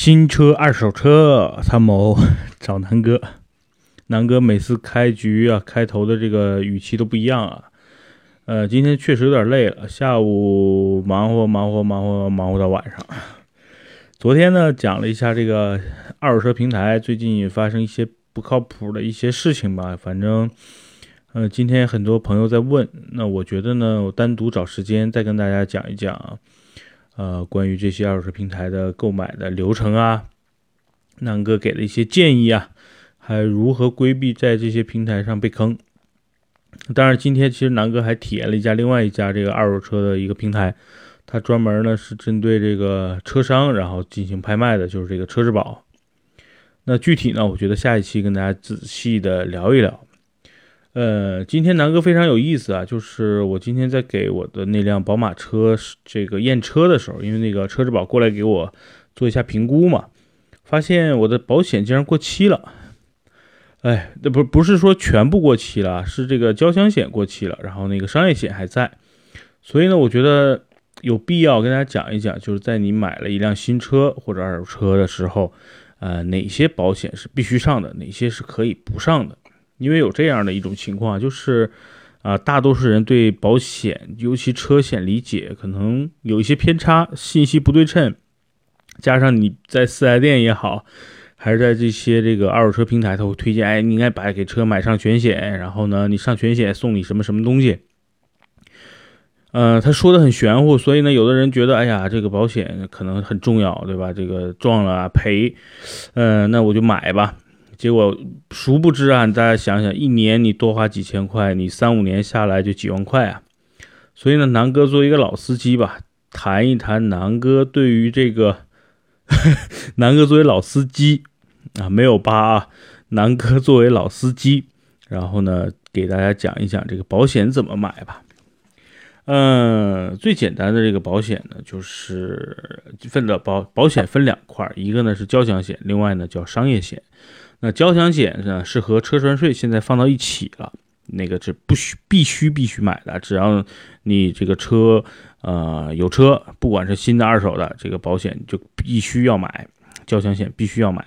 新车、二手车，参谋 找南哥。南哥每次开局啊，开头的这个语气都不一样啊。呃，今天确实有点累了，下午忙活忙活忙活忙活到晚上。昨天呢，讲了一下这个二手车平台最近发生一些不靠谱的一些事情吧。反正，呃，今天很多朋友在问，那我觉得呢，我单独找时间再跟大家讲一讲啊。呃，关于这些二手车平台的购买的流程啊，南哥给了一些建议啊，还如何规避在这些平台上被坑。当然，今天其实南哥还体验了一家另外一家这个二手车的一个平台，它专门呢是针对这个车商然后进行拍卖的，就是这个车之宝。那具体呢，我觉得下一期跟大家仔细的聊一聊。呃，今天南哥非常有意思啊，就是我今天在给我的那辆宝马车这个验车的时候，因为那个车之宝过来给我做一下评估嘛，发现我的保险竟然过期了。哎，那不不是说全部过期了，是这个交强险过期了，然后那个商业险还在。所以呢，我觉得有必要跟大家讲一讲，就是在你买了一辆新车或者二手车的时候，呃，哪些保险是必须上的，哪些是可以不上的。因为有这样的一种情况，就是啊，大多数人对保险，尤其车险理解可能有一些偏差，信息不对称，加上你在四 S 店也好，还是在这些这个二手车平台，他会推荐，哎，你应该把给车买上全险，然后呢，你上全险送你什么什么东西，呃，他说的很玄乎，所以呢，有的人觉得，哎呀，这个保险可能很重要，对吧？这个撞了赔，嗯，那我就买吧。结果，殊不知啊，大家想想，一年你多花几千块，你三五年下来就几万块啊。所以呢，南哥作为一个老司机吧，谈一谈南哥对于这个，南哥作为老司机啊，没有疤啊，南哥作为老司机，然后呢，给大家讲一讲这个保险怎么买吧。嗯，最简单的这个保险呢，就是分的保保险分两块，一个呢是交强险，另外呢叫商业险。那交强险呢，是和车船税现在放到一起了，那个是不需必须必须买的，只要你这个车呃有车，不管是新的二手的，这个保险就必须要买，交强险必须要买。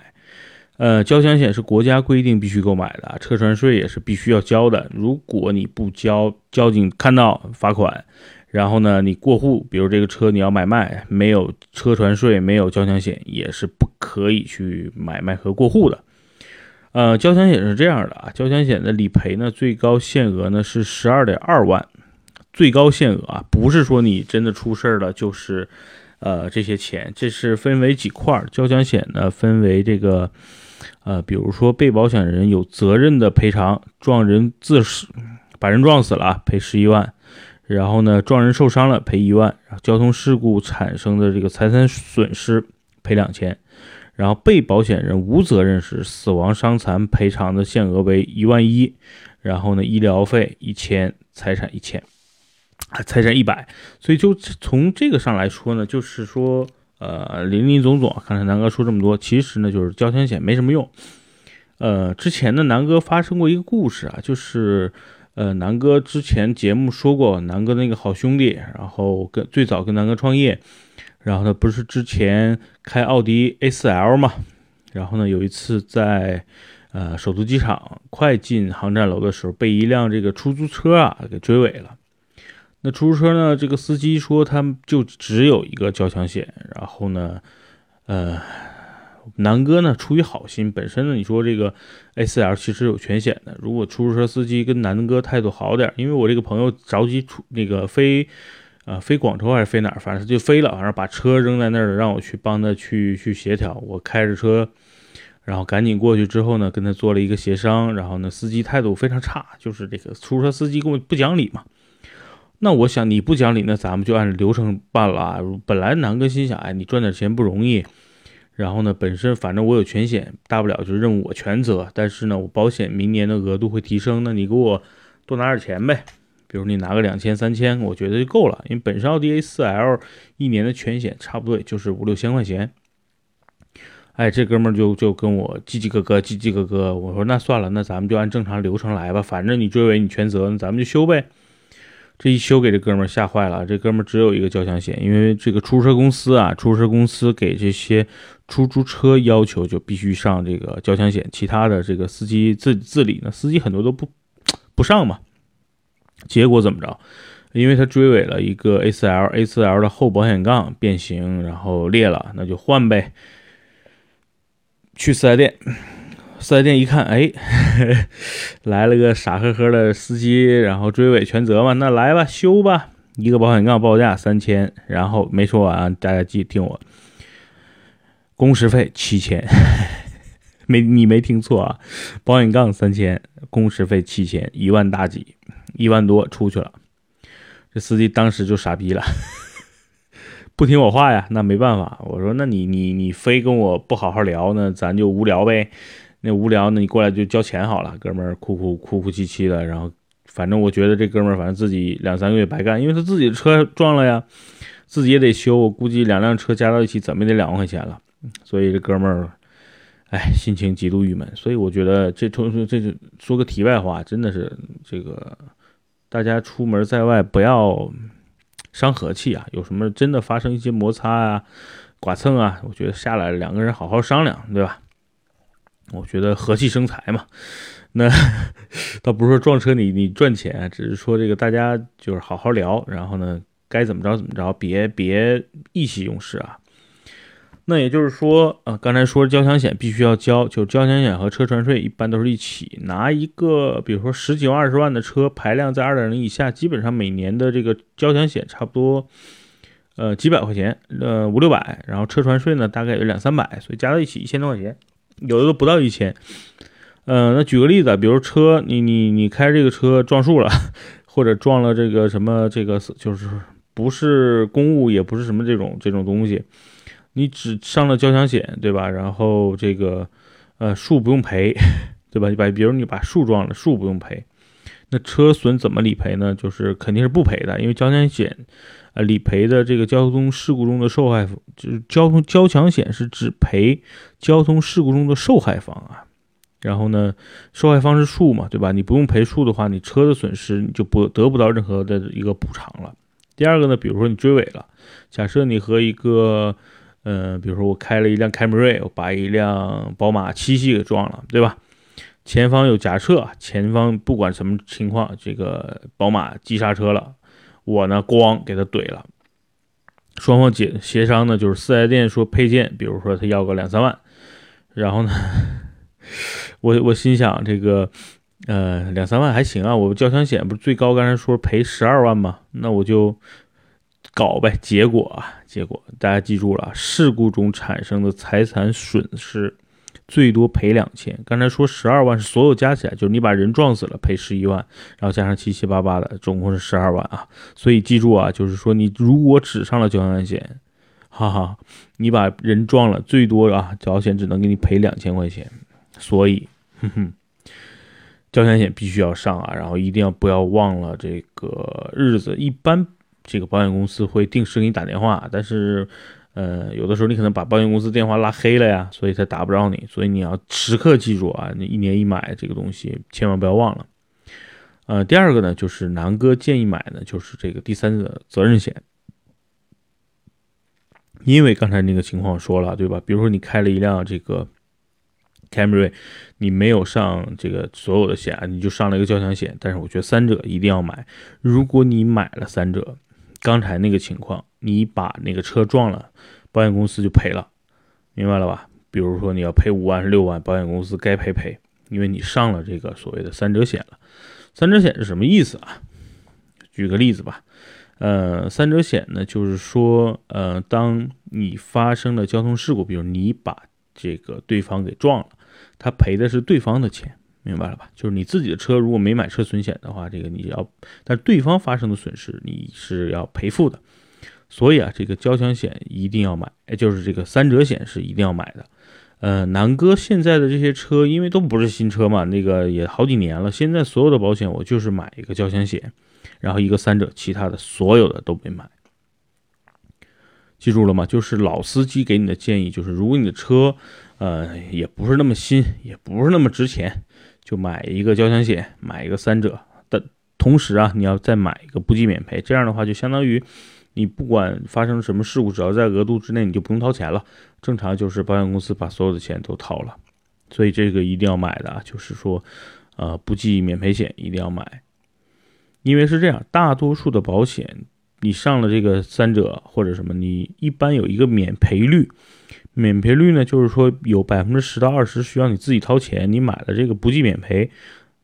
呃，交强险是国家规定必须购买的，车船税也是必须要交的。如果你不交，交警看到罚款，然后呢，你过户，比如这个车你要买卖，没有车船税，没有交强险，也是不可以去买卖和过户的。呃，交强险是这样的啊，交强险的理赔呢，最高限额呢是十二点二万，最高限额啊，不是说你真的出事儿了就是，呃，这些钱，这是分为几块儿。交强险呢分为这个，呃，比如说被保险人有责任的赔偿，撞人自死，把人撞死了赔十一万，然后呢撞人受伤了赔一万，交通事故产生的这个财产损失赔两千。然后被保险人无责任时，死亡伤残赔偿的限额为一万一，然后呢，医疗费一千，财产一千，财产一百。所以就从这个上来说呢，就是说，呃，林林总总，刚才南哥说这么多，其实呢，就是交强险没什么用。呃，之前呢，南哥发生过一个故事啊，就是，呃，南哥之前节目说过，南哥那个好兄弟，然后跟最早跟南哥创业。然后呢，不是之前开奥迪 A4L 嘛？然后呢，有一次在呃首都机场快进航站楼的时候，被一辆这个出租车啊给追尾了。那出租车呢，这个司机说他就只有一个交强险。然后呢，呃，南哥呢出于好心，本身呢你说这个 A4L 其实有全险的。如果出租车司机跟南哥态度好点，因为我这个朋友着急出那个飞。啊，飞广州还是飞哪儿？反正就飞了，反正把车扔在那儿，让我去帮他去去协调。我开着车，然后赶紧过去之后呢，跟他做了一个协商。然后呢，司机态度非常差，就是这个出租车司机跟我不讲理嘛。那我想你不讲理，那咱们就按流程办了啊。本来南哥心想，哎，你赚点钱不容易。然后呢，本身反正我有全险，大不了就是任务我全责。但是呢，我保险明年的额度会提升，那你给我多拿点钱呗。比如你拿个两千三千，我觉得就够了，因为本身奥迪 A4L 一年的全险差不多也就是五六千块钱。哎，这哥们儿就就跟我叽叽咯咯，叽叽咯咯。我说那算了，那咱们就按正常流程来吧，反正你追尾你全责，那咱们就修呗。这一修给这哥们儿吓坏了，这哥们儿只有一个交强险，因为这个出租车公司啊，出租车公司给这些出租车要求就必须上这个交强险，其他的这个司机自自理呢，司机很多都不不上嘛。结果怎么着？因为他追尾了一个 A4L，A4L 的后保险杠变形，然后裂了，那就换呗。去四 S 店，四 S 店一看，哎，来了个傻呵呵的司机，然后追尾全责嘛，那来吧，修吧。一个保险杠报价三千，然后没说完，大家记听我，工时费七千，没你没听错啊，保险杠三千，工时费七千，一万大几，一万多出去了。这司机当时就傻逼了，不听我话呀，那没办法，我说那你你你非跟我不好好聊呢，咱就无聊呗。那无聊呢，你过来就交钱好了。哥们儿哭哭哭哭啼啼的，然后。反正我觉得这哥们儿，反正自己两三个月白干，因为他自己的车撞了呀，自己也得修。我估计两辆车加到一起，怎么也得两万块钱了。所以这哥们儿，哎，心情极度郁闷。所以我觉得这说这说个题外话，真的是这个大家出门在外不要伤和气啊。有什么真的发生一些摩擦啊、剐蹭啊，我觉得下来两个人好好商量，对吧？我觉得和气生财嘛。那 倒不是说撞车你你赚钱，只是说这个大家就是好好聊，然后呢该怎么着怎么着，别别意气用事啊。那也就是说啊，刚才说交强险必须要交，就交强险和车船税一般都是一起。拿一个，比如说十几万二十万的车，排量在二点零以下，基本上每年的这个交强险差不多呃几百块钱，呃五六百，然后车船税呢大概有两三百，所以加到一起一千多块钱，有的都不到一千。嗯，那举个例子，比如车，你你你开这个车撞树了，或者撞了这个什么这个就是不是公务，也不是什么这种这种东西，你只上了交强险，对吧？然后这个呃树不用赔，对吧？你把比如你把树撞了，树不用赔，那车损怎么理赔呢？就是肯定是不赔的，因为交强险呃理赔的这个交通事故中的受害就是交通交强险是只赔交通事故中的受害方啊。然后呢，受害方是树嘛，对吧？你不用赔树的话，你车的损失你就不得不到任何的一个补偿了。第二个呢，比如说你追尾了，假设你和一个，呃，比如说我开了一辆凯美瑞，我把一辆宝马七系给撞了，对吧？前方有夹车，前方不管什么情况，这个宝马急刹车了，我呢咣给他怼了，双方解协商呢，就是四 S 店说配件，比如说他要个两三万，然后呢。我我心想，这个，呃，两三万还行啊。我交强险不是最高，刚才说赔十二万吗？那我就搞呗。结果啊，结果大家记住了，事故中产生的财产损失最多赔两千。刚才说十二万是所有加起来，就是你把人撞死了赔十一万，然后加上七七八八的，总共是十二万啊。所以记住啊，就是说你如果只上了交强险，哈哈，你把人撞了，最多啊，保险只能给你赔两千块钱。所以，哼哼，交强险必须要上啊，然后一定要不要忘了这个日子。一般这个保险公司会定时给你打电话，但是，呃，有的时候你可能把保险公司电话拉黑了呀，所以他打不着你。所以你要时刻记住啊，你一年一买这个东西，千万不要忘了。呃，第二个呢，就是南哥建议买的，就是这个第三者责任险，因为刚才那个情况说了，对吧？比如说你开了一辆这个。凯美瑞，你没有上这个所有的险，你就上了一个交强险。但是我觉得三者一定要买。如果你买了三者，刚才那个情况，你把那个车撞了，保险公司就赔了，明白了吧？比如说你要赔五万是六万，保险公司该赔赔，因为你上了这个所谓的三者险了。三者险是什么意思啊？举个例子吧，呃，三者险呢，就是说，呃，当你发生了交通事故，比如你把这个对方给撞了。他赔的是对方的钱，明白了吧？就是你自己的车如果没买车损险的话，这个你要，但对方发生的损失你是要赔付的。所以啊，这个交强险一定要买，就是这个三者险是一定要买的。呃，南哥现在的这些车，因为都不是新车嘛，那个也好几年了，现在所有的保险我就是买一个交强险，然后一个三者，其他的所有的都没买。记住了吗？就是老司机给你的建议，就是如果你的车。呃，也不是那么新，也不是那么值钱，就买一个交强险，买一个三者。的同时啊，你要再买一个不计免赔，这样的话就相当于你不管发生什么事故，只要在额度之内，你就不用掏钱了。正常就是保险公司把所有的钱都掏了，所以这个一定要买的，就是说，呃，不计免赔险一定要买，因为是这样，大多数的保险，你上了这个三者或者什么，你一般有一个免赔率，免赔率呢，就是说有百分之十到二十需要你自己掏钱，你买了这个不计免赔，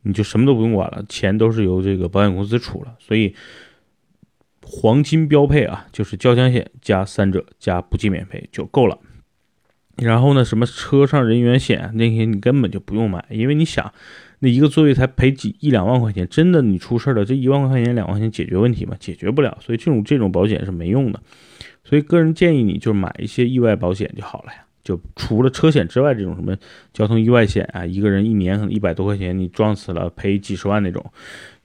你就什么都不用管了，钱都是由这个保险公司出了，所以。黄金标配啊，就是交强险加三者加不计免赔就够了。然后呢，什么车上人员险那些你根本就不用买，因为你想，那一个座位才赔几一两万块钱，真的你出事了，这一万块钱两万块钱解决问题吗？解决不了，所以这种这种保险是没用的。所以个人建议你就买一些意外保险就好了呀。就除了车险之外，这种什么交通意外险啊，一个人一年可能一百多块钱，你撞死了赔几十万那种。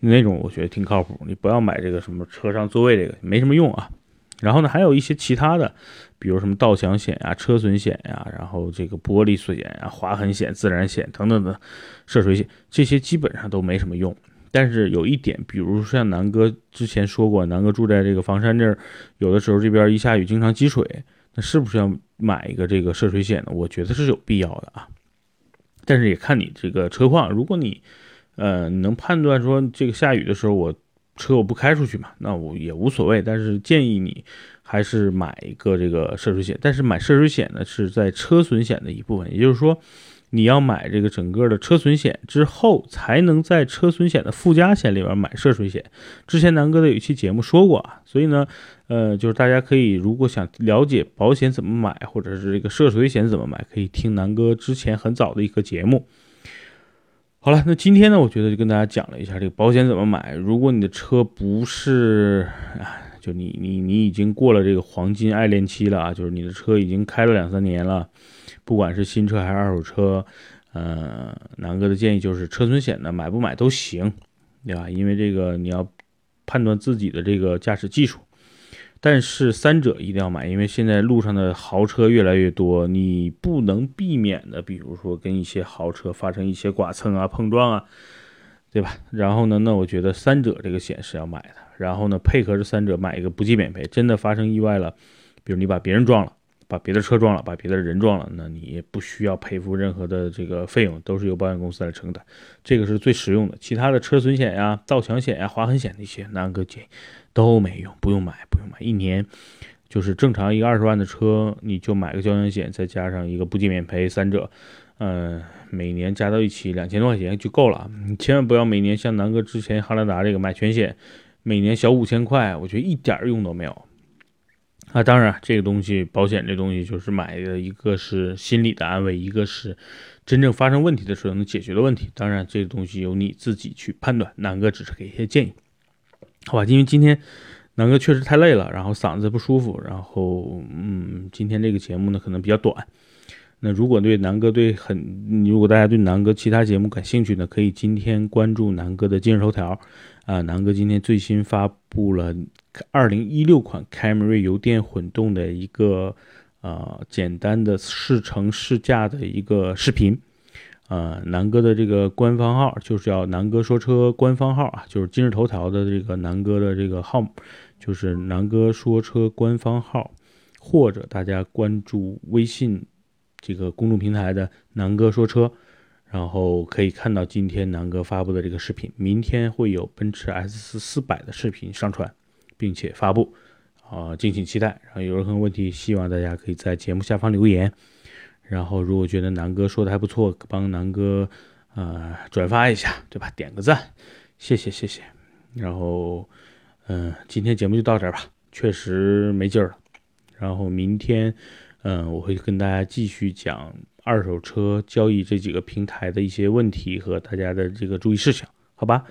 那种我觉得挺靠谱，你不要买这个什么车上座位这个没什么用啊。然后呢，还有一些其他的，比如什么盗抢险呀、车损险呀，然后这个玻璃碎险呀、划痕险、自燃险等等的涉水险，这些基本上都没什么用。但是有一点，比如说像南哥之前说过，南哥住在这个房山这儿，有的时候这边一下雨经常积水，那是不是要买一个这个涉水险呢？我觉得是有必要的啊。但是也看你这个车况，如果你。呃，能判断说这个下雨的时候我车我不开出去嘛？那我也无所谓。但是建议你还是买一个这个涉水险。但是买涉水险呢是在车损险的一部分，也就是说你要买这个整个的车损险之后，才能在车损险的附加险里边买涉水险。之前南哥的有一期节目说过啊，所以呢，呃，就是大家可以如果想了解保险怎么买，或者是这个涉水险怎么买，可以听南哥之前很早的一个节目。好了，那今天呢，我觉得就跟大家讲了一下这个保险怎么买。如果你的车不是，就你你你已经过了这个黄金爱恋期了啊，就是你的车已经开了两三年了，不管是新车还是二手车，呃，南哥的建议就是车损险呢买不买都行，对吧？因为这个你要判断自己的这个驾驶技术。但是三者一定要买，因为现在路上的豪车越来越多，你不能避免的，比如说跟一些豪车发生一些剐蹭啊、碰撞啊，对吧？然后呢，那我觉得三者这个险是要买的。然后呢，配合着三者买一个不计免赔，真的发生意外了，比如你把别人撞了，把别的车撞了，把别的人撞了，那你也不需要赔付任何的这个费用，都是由保险公司来承担，这个是最实用的。其他的车损险呀、盗抢险呀、划痕险那些，南哥建议。都没用，不用买，不用买。一年就是正常一个二十万的车，你就买个交强险，再加上一个不计免赔，三者，嗯，每年加到一起两千多块钱就够了。你千万不要每年像南哥之前哈兰达这个买全险，每年小五千块，我觉得一点用都没有。啊，当然这个东西，保险这东西就是买的一个是心理的安慰，一个是真正发生问题的时候能解决的问题。当然这个东西由你自己去判断，南哥只是给一些建议。好吧，因为今天南哥确实太累了，然后嗓子不舒服，然后嗯，今天这个节目呢可能比较短。那如果对南哥对很，如果大家对南哥其他节目感兴趣呢，可以今天关注南哥的今日头条啊。南哥今天最新发布了二零一六款凯美瑞油电混动的一个呃简单的试乘试驾的一个视频。呃，南哥的这个官方号就是叫南哥说车官方号啊，就是今日头条的这个南哥的这个号，就是南哥说车官方号，或者大家关注微信这个公众平台的南哥说车，然后可以看到今天南哥发布的这个视频，明天会有奔驰 S 四百的视频上传，并且发布，啊，敬请期待。然后有任何问题，希望大家可以在节目下方留言。然后，如果觉得南哥说的还不错，帮南哥呃转发一下，对吧？点个赞，谢谢谢谢。然后，嗯，今天节目就到这儿吧，确实没劲儿了。然后明天，嗯，我会跟大家继续讲二手车交易这几个平台的一些问题和大家的这个注意事项，好吧？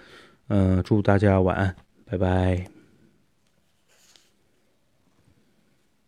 嗯，祝大家晚安，拜拜。